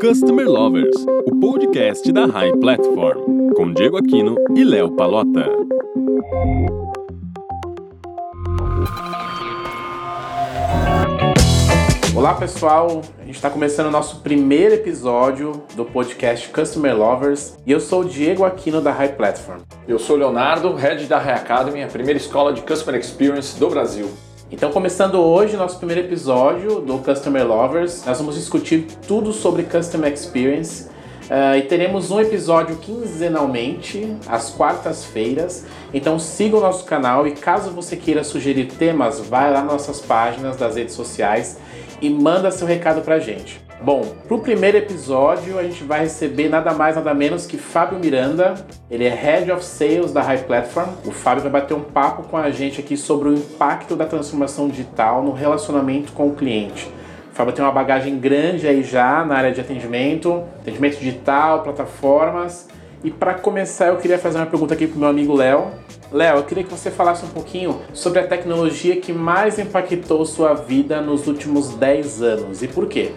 Customer Lovers, o podcast da High Platform, com Diego Aquino e Léo Palota. Olá pessoal, a gente está começando o nosso primeiro episódio do podcast Customer Lovers e eu sou o Diego Aquino da High Platform. Eu sou o Leonardo, head da High Academy, a primeira escola de Customer Experience do Brasil. Então, começando hoje nosso primeiro episódio do Customer Lovers, nós vamos discutir tudo sobre Customer Experience uh, e teremos um episódio quinzenalmente, às quartas-feiras. Então, siga o nosso canal e caso você queira sugerir temas, vai lá nas nossas páginas das redes sociais e manda seu recado pra gente. Bom, pro primeiro episódio a gente vai receber nada mais nada menos que Fábio Miranda. Ele é Head of Sales da High Platform. O Fábio vai bater um papo com a gente aqui sobre o impacto da transformação digital no relacionamento com o cliente. O Fábio tem uma bagagem grande aí já na área de atendimento, atendimento digital, plataformas. E para começar, eu queria fazer uma pergunta aqui pro meu amigo Léo. Léo, eu queria que você falasse um pouquinho sobre a tecnologia que mais impactou sua vida nos últimos 10 anos e por quê?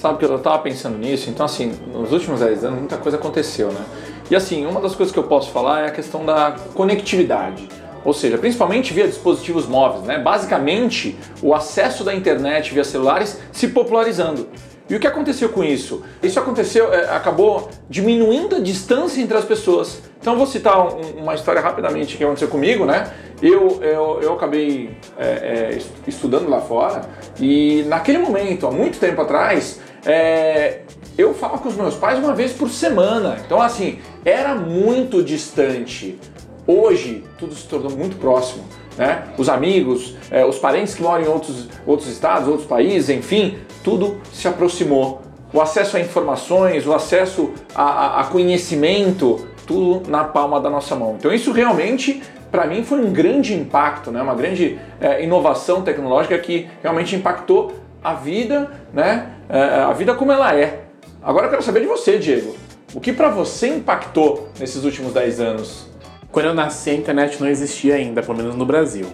Sabe que eu estava pensando nisso, então assim, nos últimos 10 anos muita coisa aconteceu, né? E assim, uma das coisas que eu posso falar é a questão da conectividade. Ou seja, principalmente via dispositivos móveis, né? Basicamente, o acesso da internet via celulares se popularizando. E o que aconteceu com isso? Isso aconteceu, é, acabou diminuindo a distância entre as pessoas. Então vou citar um, uma história rapidamente que aconteceu comigo, né? Eu, eu, eu acabei é, é, estudando lá fora e naquele momento, há muito tempo atrás, é, eu falo com os meus pais uma vez por semana. Então, assim, era muito distante. Hoje, tudo se tornou muito próximo. Né? Os amigos, é, os parentes que moram em outros, outros estados, outros países, enfim, tudo se aproximou. O acesso a informações, o acesso a, a, a conhecimento, tudo na palma da nossa mão. Então, isso realmente para mim foi um grande impacto, né? uma grande é, inovação tecnológica que realmente impactou a vida, né? É, a vida como ela é. Agora eu quero saber de você, Diego. O que para você impactou nesses últimos 10 anos? Quando eu nasci, a internet não existia ainda, pelo menos no Brasil.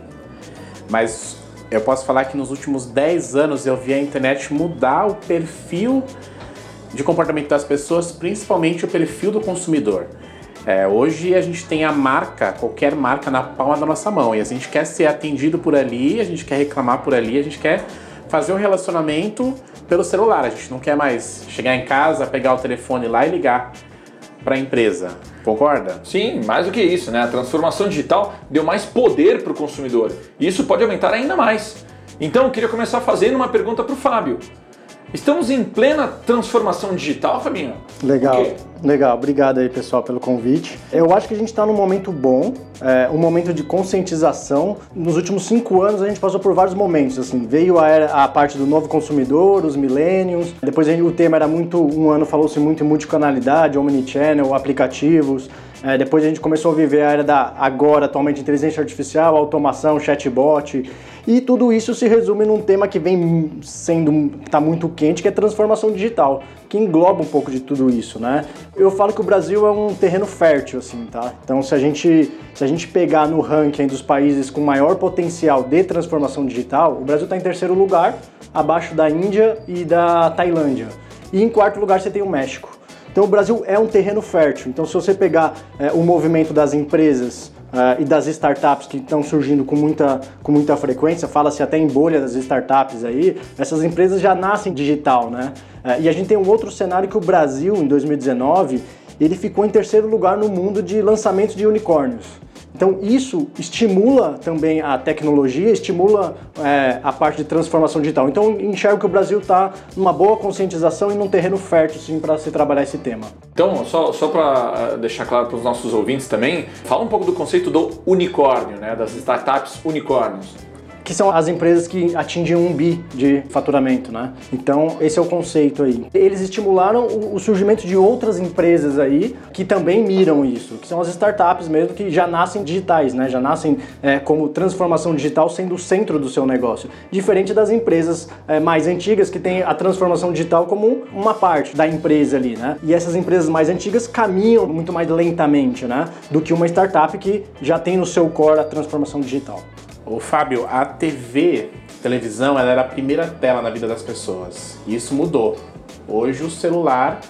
Mas eu posso falar que nos últimos 10 anos eu vi a internet mudar o perfil de comportamento das pessoas, principalmente o perfil do consumidor. É, hoje a gente tem a marca, qualquer marca, na palma da nossa mão e a gente quer ser atendido por ali, a gente quer reclamar por ali, a gente quer fazer um relacionamento pelo celular. A gente não quer mais chegar em casa, pegar o telefone lá e ligar para a empresa. Concorda? Sim, mais do que isso, né? A transformação digital deu mais poder para o consumidor. E isso pode aumentar ainda mais. Então, eu queria começar fazendo uma pergunta para o Fábio. Estamos em plena transformação digital, Fabinho? Legal, legal. Obrigado aí, pessoal, pelo convite. Eu acho que a gente está num momento bom, é, um momento de conscientização. Nos últimos cinco anos, a gente passou por vários momentos. Assim, veio a, era, a parte do novo consumidor, os millennials. Depois gente, o tema era muito, um ano falou-se muito em multicanalidade, omnichannel, aplicativos. É, depois a gente começou a viver a era da agora, atualmente, inteligência artificial, automação, chatbot. E tudo isso se resume num tema que vem sendo, está muito quente, que é transformação digital, que engloba um pouco de tudo isso, né? Eu falo que o Brasil é um terreno fértil, assim, tá? Então, se a gente, se a gente pegar no ranking dos países com maior potencial de transformação digital, o Brasil está em terceiro lugar, abaixo da Índia e da Tailândia. E em quarto lugar você tem o México. Então o Brasil é um terreno fértil. Então se você pegar é, o movimento das empresas uh, e das startups que estão surgindo com muita, com muita frequência, fala-se até em bolha das startups aí, essas empresas já nascem digital, né? Uh, e a gente tem um outro cenário que o Brasil, em 2019, ele ficou em terceiro lugar no mundo de lançamentos de unicórnios. Então isso estimula também a tecnologia, estimula é, a parte de transformação digital. Então enxergo que o Brasil está numa boa conscientização e num terreno fértil sim para se trabalhar esse tema. Então, só, só para é, deixar claro para os nossos ouvintes também, fala um pouco do conceito do unicórnio, né, das startups unicórnios que são as empresas que atingem um bi de faturamento, né? Então, esse é o conceito aí. Eles estimularam o surgimento de outras empresas aí que também miram isso, que são as startups mesmo, que já nascem digitais, né? Já nascem é, como transformação digital sendo o centro do seu negócio. Diferente das empresas é, mais antigas que têm a transformação digital como uma parte da empresa ali, né? E essas empresas mais antigas caminham muito mais lentamente, né? Do que uma startup que já tem no seu core a transformação digital. Ô Fábio, a TV, televisão, ela era a primeira tela na vida das pessoas. E isso mudou. Hoje o celular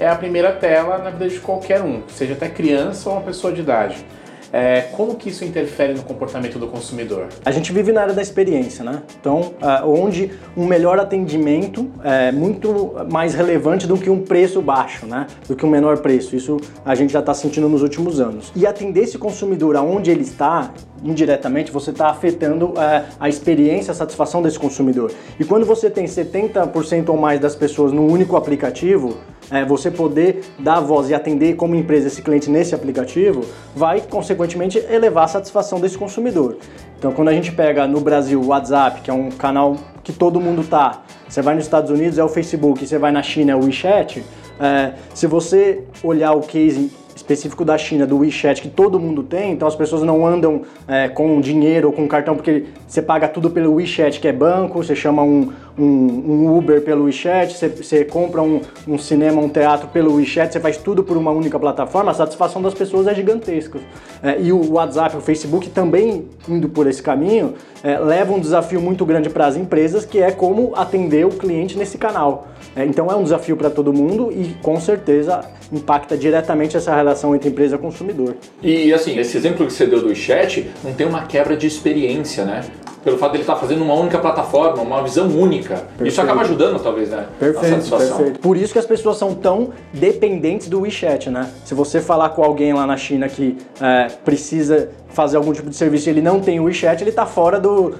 é a primeira tela na vida de qualquer um, seja até criança ou uma pessoa de idade. É, como que isso interfere no comportamento do consumidor? A gente vive na área da experiência, né? Então, onde um melhor atendimento é muito mais relevante do que um preço baixo, né? Do que um menor preço. Isso a gente já está sentindo nos últimos anos. E atender esse consumidor aonde ele está, indiretamente, você está afetando uh, a experiência, a satisfação desse consumidor. E quando você tem 70% ou mais das pessoas no único aplicativo, é, você poder dar voz e atender como empresa esse cliente nesse aplicativo, vai consequentemente elevar a satisfação desse consumidor. Então, quando a gente pega no Brasil o WhatsApp, que é um canal que todo mundo tá, você vai nos Estados Unidos é o Facebook, você vai na China é o WeChat, é, se você olhar o case específico da China, do WeChat, que todo mundo tem, então as pessoas não andam é, com dinheiro ou com cartão, porque você paga tudo pelo WeChat, que é banco, você chama um, um, um Uber pelo WeChat, você, você compra um, um, cinema, um teatro pelo WeChat, você faz tudo por uma única plataforma, a satisfação das pessoas é gigantesca. É, e o WhatsApp, o Facebook também indo por esse caminho, é, leva um desafio muito grande para as empresas, que é como atender o cliente nesse canal. É, então é um desafio para todo mundo e com certeza impacta diretamente essa relação entre empresa e consumidor. E assim, esse exemplo que você deu do chat não tem uma quebra de experiência, né? Pelo fato de ele estar tá fazendo uma única plataforma, uma visão única. Perfeito. Isso acaba ajudando, talvez, né? Perfeito, perfeito. Por isso que as pessoas são tão dependentes do WeChat, né? Se você falar com alguém lá na China que é, precisa fazer algum tipo de serviço e ele não tem o WeChat, ele está fora do,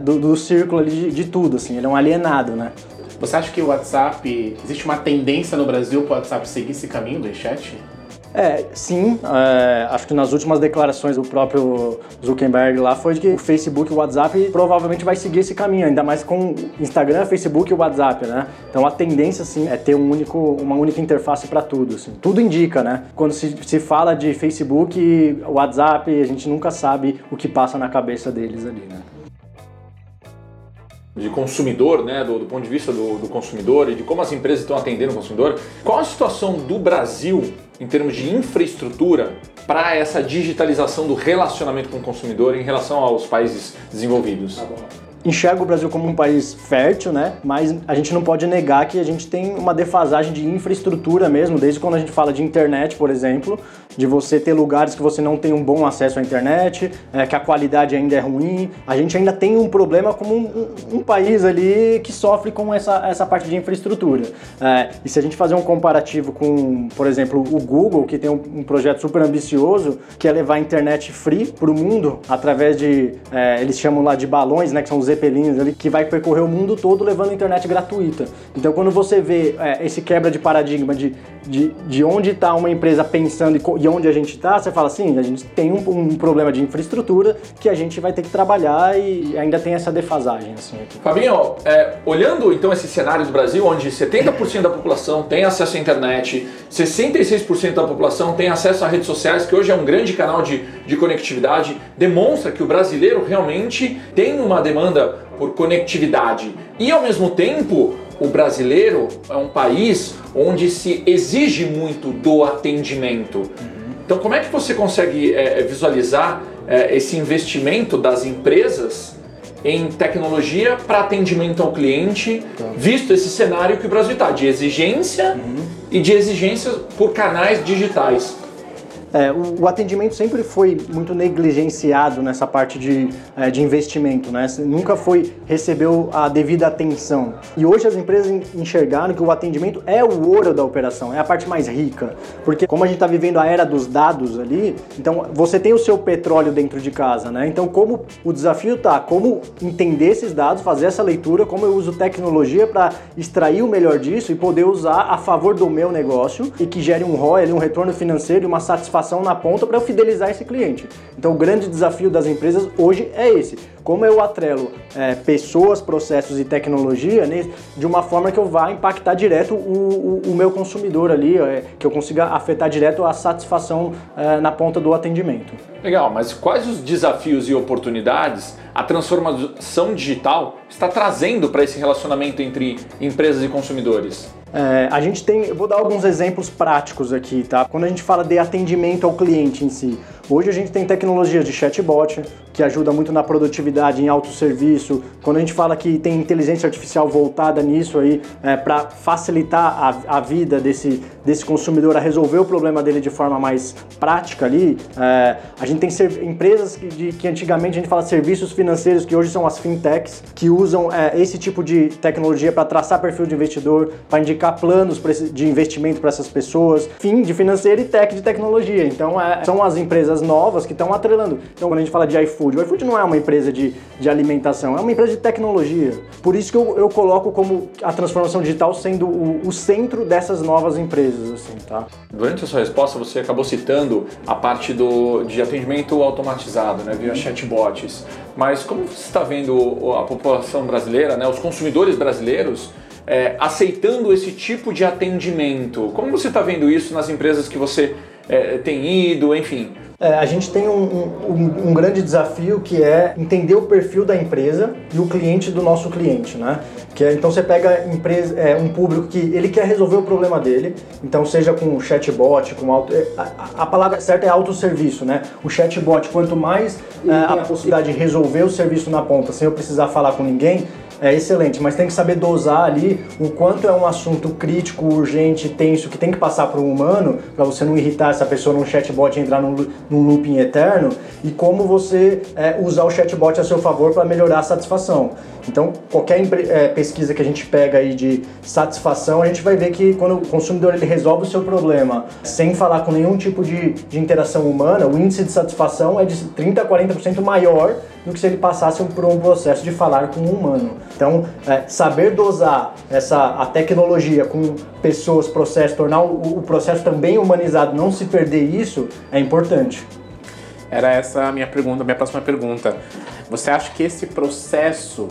do, do, círculo de, de tudo, assim. Ele é um alienado, né? Você acha que o WhatsApp, existe uma tendência no Brasil para o WhatsApp seguir esse caminho do chat? É, sim. É, acho que nas últimas declarações do próprio Zuckerberg lá foi de que o Facebook e o WhatsApp provavelmente vai seguir esse caminho, ainda mais com Instagram, Facebook e o WhatsApp, né? Então a tendência, sim, é ter um único, uma única interface para tudo. Assim. Tudo indica, né? Quando se, se fala de Facebook e WhatsApp, a gente nunca sabe o que passa na cabeça deles ali, né? De consumidor, né, do, do ponto de vista do, do, consumidor e de como as empresas estão atendendo o consumidor, qual a situação do Brasil em termos de infraestrutura para essa digitalização do relacionamento com o consumidor em relação aos países desenvolvidos? Tá enxergo o Brasil como um país fértil, né? Mas a gente não pode negar que a gente tem uma defasagem de infraestrutura mesmo, desde quando a gente fala de internet, por exemplo, de você ter lugares que você não tem um bom acesso à internet, é, que a qualidade ainda é ruim. A gente ainda tem um problema como um, um, um país ali que sofre com essa, essa parte de infraestrutura. É, e se a gente fazer um comparativo com, por exemplo, o Google, que tem um, um projeto super ambicioso, que é levar a internet free para o mundo através de, é, eles chamam lá de balões, né, que são os zeppelins ali, que vai percorrer o mundo todo levando internet gratuita. Então, quando você vê é, esse quebra de paradigma de, de, de onde está uma empresa pensando e, e onde a gente está, você fala assim, a gente tem um, um, problema de infraestrutura que a gente vai ter que trabalhar e ainda tem essa defasagem. Assim, aqui. Fabinho, é, olhando então esse cenário do Brasil, onde 70% da população tem acesso à internet, 66% da população tem acesso a redes sociais, que hoje é um grande canal de, de conectividade, demonstra que o brasileiro realmente tem uma demanda por conectividade. E ao mesmo tempo, o brasileiro é um país onde se exige muito do atendimento. Uhum. Então, como é que você consegue é, visualizar é, esse investimento das empresas em tecnologia para atendimento ao cliente, tá. visto esse cenário que o Brasil está, de exigência uhum. e de exigências por canais digitais? É, o, o, atendimento sempre foi muito negligenciado nessa parte de, é, de investimento, né? Nunca foi, recebeu a devida atenção. E hoje as empresas enxergaram que o atendimento é o ouro da operação, é a parte mais rica. Porque como a gente está vivendo a era dos dados ali, então você tem o seu petróleo dentro de casa, né? Então como o desafio tá, como entender esses dados, fazer essa leitura, como eu uso tecnologia para extrair o melhor disso e poder usar a favor do meu negócio e que gere um ROI, um retorno financeiro e uma satisfação na ponta para eu fidelizar esse cliente. Então o grande desafio das empresas hoje é esse. Como eu atrelo é, pessoas, processos e tecnologia né, de uma forma que eu vá impactar direto o, o, o meu consumidor ali, é, que eu consiga afetar direto a satisfação é, na ponta do atendimento. Legal, mas quais os desafios e oportunidades a transformação digital está trazendo para esse relacionamento entre empresas e consumidores? É, a gente tem, eu vou dar alguns exemplos práticos aqui, tá? Quando a gente fala de atendimento ao cliente em si, hoje a gente tem tecnologias de chatbot, que ajuda muito na produtividade, em autosserviço. Quando a gente fala que tem inteligência artificial voltada nisso aí, é, para facilitar a, a, vida desse, desse consumidor a resolver o problema dele de forma mais prática ali, é, a gente tem empresas que, de, que antigamente a gente fala serviços financeiros, que hoje são as fintechs, que usam é, esse tipo de tecnologia para traçar perfil de investidor, para indicar planos de investimento para essas pessoas, fim de financeiro e tech de tecnologia. Então, é, são as empresas novas que estão atrelando. Então, quando a gente fala de iFood, o iFood não é uma empresa de, de alimentação, é uma empresa de tecnologia. Por isso que eu, eu coloco como a transformação digital sendo o, o centro dessas novas empresas, assim, tá? Durante a sua resposta, você acabou citando a parte do, de atendimento automatizado, né, via chatbots. Mas como você está vendo a população brasileira, né, os consumidores brasileiros, é, aceitando esse tipo de atendimento? Como você está vendo isso nas empresas que você é, tem ido, enfim? É, a gente tem um, um, um, grande desafio que é entender o perfil da empresa e o cliente do nosso cliente, né? Que é, então você pega empresa, é, um público que ele quer resolver o problema dele, então seja com chatbot, com auto, é, a, a palavra certa é autosserviço, né? O chatbot, quanto mais é, a possibilidade de resolver o serviço na ponta sem eu precisar falar com ninguém, é excelente, mas tem que saber dosar ali o quanto é um assunto crítico, urgente, tenso, que tem que passar para um humano, para você não irritar essa pessoa num chatbot e entrar num, num looping eterno, e como você é, usar o chatbot a seu favor para melhorar a satisfação. Então, qualquer é, pesquisa que a gente pega aí de satisfação, a gente vai ver que quando o consumidor ele resolve o seu problema sem falar com nenhum tipo de, de interação humana, o índice de satisfação é de 30 a 40% maior do que se ele passasse por um processo de falar com um humano. Então, é, saber dosar essa, a tecnologia com pessoas, processo, tornar o, o processo também humanizado, não se perder isso, é importante. Era essa a minha pergunta, a minha próxima pergunta. Você acha que esse processo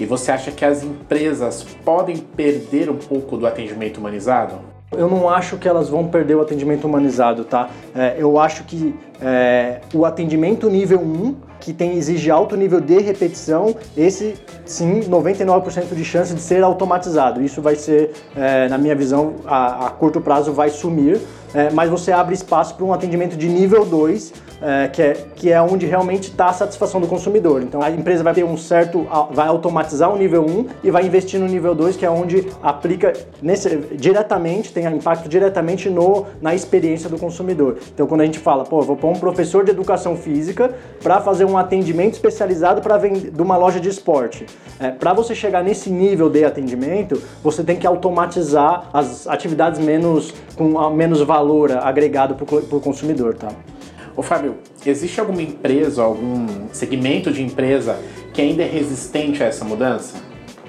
e você acha que as empresas podem perder um pouco do atendimento humanizado? Eu não acho que elas vão perder o atendimento humanizado, tá? É, eu acho que é, o atendimento nível 1, que tem, exige alto nível de repetição, esse sim, 99% de chance de ser automatizado. Isso vai ser, é, na minha visão, a, a curto prazo vai sumir, é, mas você abre espaço para um atendimento de nível 2, é, que, é, que é onde realmente está a satisfação do consumidor. Então a empresa vai ter um certo, vai automatizar o nível 1 e vai investir no nível 2, que é onde aplica nesse, diretamente, tem impacto diretamente no, na experiência do consumidor. Então quando a gente fala, pô, vou pôr um professor de educação física para fazer um atendimento especializado para de uma loja de esporte. É, para você chegar nesse nível de atendimento, você tem que automatizar as atividades menos com menos valor agregado para o consumidor, tá? Ô Fábio, existe alguma empresa, algum segmento de empresa que ainda é resistente a essa mudança?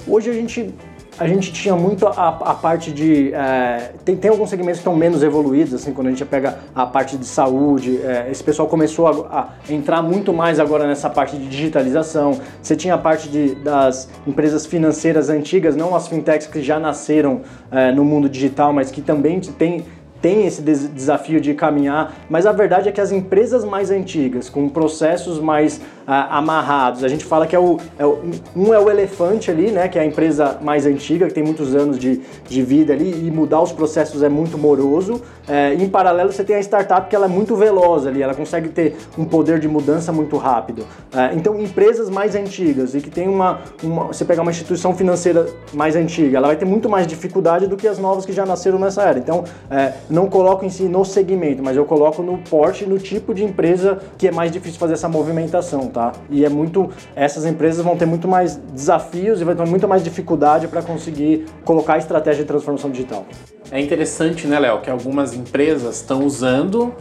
Hoje a gente a gente tinha muito a, a parte de. É, tem, tem alguns segmentos que estão menos evoluídos, assim, quando a gente pega a parte de saúde. É, esse pessoal começou a, a, entrar muito mais agora nessa parte de digitalização. Você tinha a parte de, das empresas financeiras antigas, não as fintechs que já nasceram é, no mundo digital, mas que também têm tem esse desafio de caminhar, mas a verdade é que as empresas mais antigas, com processos mais ah, amarrados, a gente fala que é o, é o, um é o elefante ali, né, que é a empresa mais antiga, que tem muitos anos de, de vida ali, e mudar os processos é muito moroso. É, em paralelo, você tem a startup que ela é muito veloz ali, ela consegue ter um poder de mudança muito rápido. É, então, empresas mais antigas e que tem uma, uma, você pegar uma instituição financeira mais antiga, ela vai ter muito mais dificuldade do que as novas que já nasceram nessa era. Então, é, não coloco em si no segmento, mas eu coloco no porte, no tipo de empresa que é mais difícil fazer essa movimentação, tá? E é muito, essas empresas vão ter muito mais desafios e vão ter muito mais dificuldade para conseguir colocar a estratégia de transformação digital. É interessante, né, Léo, que algumas empresas estão usando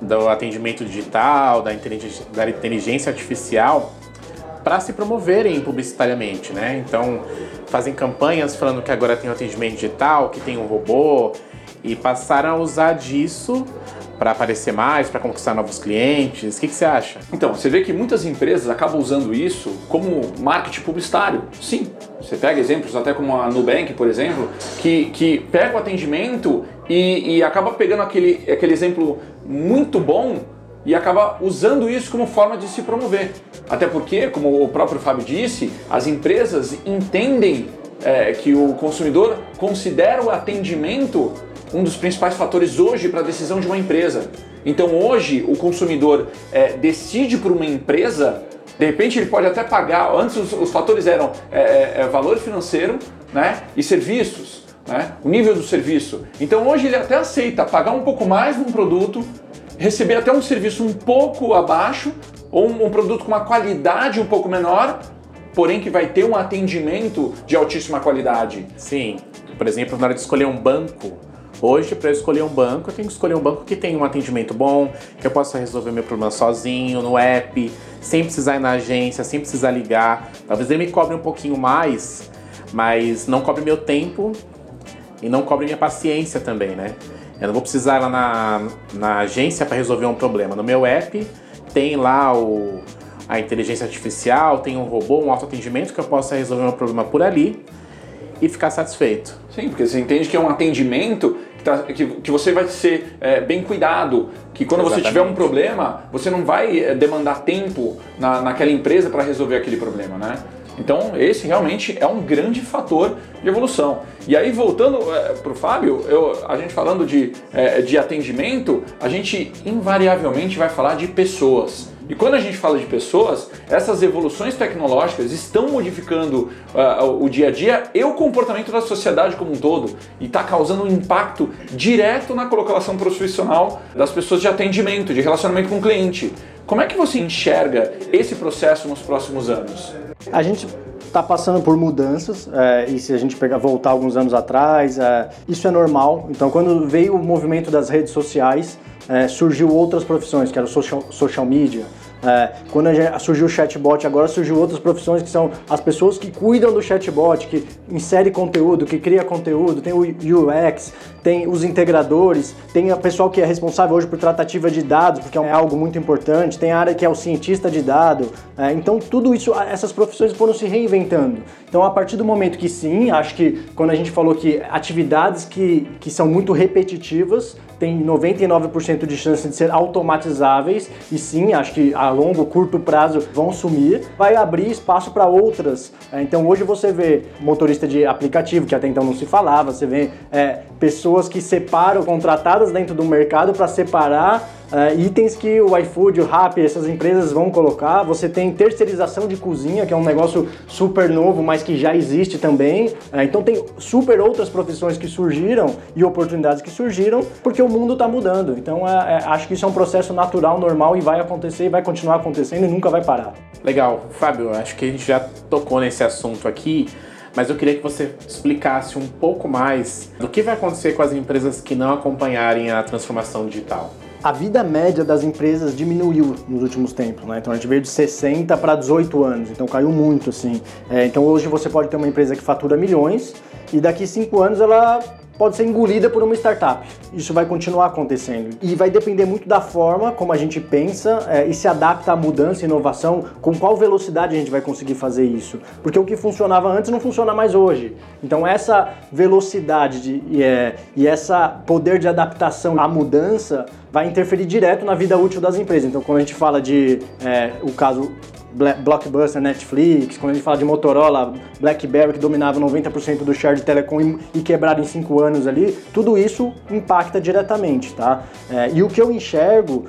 do atendimento digital, da inteligência, da inteligência artificial para se promoverem publicitariamente, né? Então, fazem campanhas falando que agora tem o atendimento digital, que tem um robô, e passaram a usar disso para aparecer mais, para conquistar novos clientes? O que, que, você acha? Então, você vê que muitas empresas acabam usando isso como marketing publicitário. Sim, você pega exemplos até como a Nubank, por exemplo, que, que pega o atendimento e, e acaba pegando aquele, aquele exemplo muito bom e acaba usando isso como forma de se promover. Até porque, como o próprio Fábio disse, as empresas entendem é, que o consumidor considera o atendimento um dos principais fatores hoje para a decisão de uma empresa. Então hoje o consumidor é, decide por uma empresa De repente ele pode até pagar, antes os, os fatores eram é, é, é valor financeiro né, e serviços, né, o nível do serviço. Então hoje ele até aceita pagar um pouco mais num produto, receber até um serviço um pouco abaixo, ou um, um produto com uma qualidade um pouco menor, porém que vai ter um atendimento de altíssima qualidade. Sim. Por exemplo, na hora de escolher um banco, Hoje, para eu escolher um banco, eu tenho que escolher um banco que tenha um atendimento bom, que eu possa resolver meu problema sozinho, no app, sem precisar ir na agência, sem precisar ligar. Talvez ele me cobre um pouquinho mais, mas não cobre meu tempo e não cobre minha paciência também, né? Eu não vou precisar ir lá na, na agência para resolver um problema. No meu app tem lá o, a inteligência artificial, tem um robô, um autoatendimento que eu possa resolver meu problema por ali e ficar satisfeito. Sim, porque você entende que é um atendimento que, tá, que, que você vai ser é, bem cuidado, que quando Exatamente. você tiver um problema, você não vai é, demandar tempo na, naquela empresa para resolver aquele problema, né? Então, esse realmente é um grande fator de evolução. E aí, voltando é, para o Fábio, eu, a gente falando de, é, de atendimento, a gente invariavelmente vai falar de pessoas. E quando a gente fala de pessoas, essas evoluções tecnológicas estão modificando uh, o dia a dia e o comportamento da sociedade como um todo e está causando um impacto direto na colocação profissional das pessoas de atendimento, de relacionamento com o cliente. Como é que você enxerga esse processo nos próximos anos? A gente está passando por mudanças é, e se a gente pegar voltar alguns anos atrás, é, isso é normal. Então, quando veio o movimento das redes sociais, é, surgiu outras profissões, que era o social, social media, é, quando surgiu o chatbot, agora surgiu outras profissões que são as pessoas que cuidam do chatbot, que insere conteúdo, que cria conteúdo, tem o UX, tem os integradores, tem o pessoal que é responsável hoje por tratativa de dados, porque é algo muito importante, tem a área que é o cientista de dados. É, então, tudo isso, essas profissões foram se reinventando. Então, a partir do momento que sim, acho que quando a gente falou que atividades que, que são muito repetitivas, tem 99% de chance de ser automatizáveis e sim, acho que a longo, curto prazo vão sumir, vai abrir espaço para outras. É, então hoje você vê motorista de aplicativo, que até então não se falava, você vê é, pessoas que separam, contratadas dentro do mercado para separar Uh, itens que o iFood, o Rappi, essas empresas vão colocar. Você tem terceirização de cozinha, que é um negócio super novo, mas que já existe também. Uh, então tem super outras profissões que surgiram e oportunidades que surgiram, porque o mundo está mudando. Então uh, acho que isso é um processo natural, normal e vai acontecer e vai continuar acontecendo e nunca vai parar. Legal. Fábio, acho que a gente já tocou nesse assunto aqui mas eu queria que você explicasse um pouco mais do que vai acontecer com as empresas que não acompanharem a transformação digital a vida média das empresas diminuiu nos últimos tempos, né? Então a gente veio de 60 para 18 anos, então caiu muito, assim. É, então hoje você pode ter uma empresa que fatura milhões e daqui 5 anos ela pode ser engolida por uma startup. Isso vai continuar acontecendo. E vai depender muito da forma como a gente pensa é, e se adapta à mudança e inovação, com qual velocidade a gente vai conseguir fazer isso. Porque o que funcionava antes não funciona mais hoje. Então essa velocidade de, e, é, e essa poder de adaptação à mudança vai interferir direto na vida útil das empresas. Então quando a gente fala de é, o caso Blockbuster, Netflix, quando a gente fala de Motorola, BlackBerry, que dominava 90% do share de telecom e, quebraram em 5 anos ali, tudo isso impacta diretamente, tá? É, e o que eu enxergo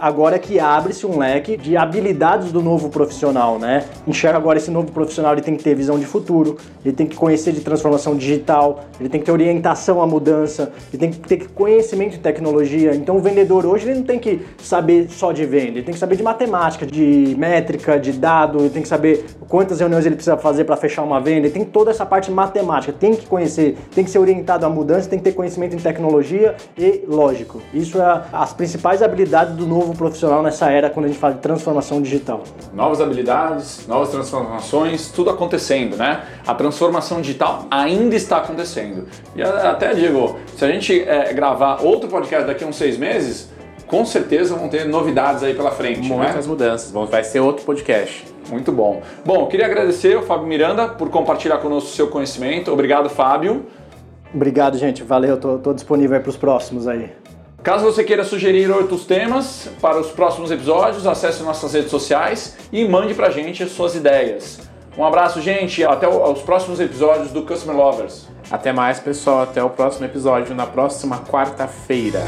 agora é que abre-se um leque de habilidades do novo profissional, né? Enxerga agora esse novo profissional, ele tem que ter visão de futuro, ele tem que conhecer de transformação digital, ele tem que ter orientação à mudança, ele tem que ter conhecimento de tecnologia. Então o vendedor hoje ele não tem que saber só de venda, ele tem que saber de matemática, de métrica, de dado, ele tem que saber quantas reuniões ele precisa fazer para fechar uma venda, ele tem toda essa parte matemática, tem que conhecer, tem que ser orientado à mudança, tem que ter conhecimento em tecnologia e lógico. Isso é as principais habilidades do do novo profissional nessa era quando a gente fala de transformação digital. Novas habilidades, novas transformações, tudo acontecendo, né? A transformação digital ainda está acontecendo. E até digo, se a gente é, gravar outro podcast daqui a uns seis meses, com certeza vão ter novidades aí pela frente. Né? Muitas né? mudanças. Vai ser outro podcast. Muito bom. Bom, queria agradecer ao Fábio Miranda por compartilhar conosco o seu conhecimento. Obrigado, Fábio. Obrigado, gente. Valeu. Tô, tô disponível para os próximos aí. Caso você queira sugerir outros temas para os próximos episódios, acesse nossas redes sociais e mande pra gente as suas ideias. Um abraço, gente, até os próximos episódios do Customer Lovers. Até mais, pessoal, até o próximo episódio na próxima quarta-feira.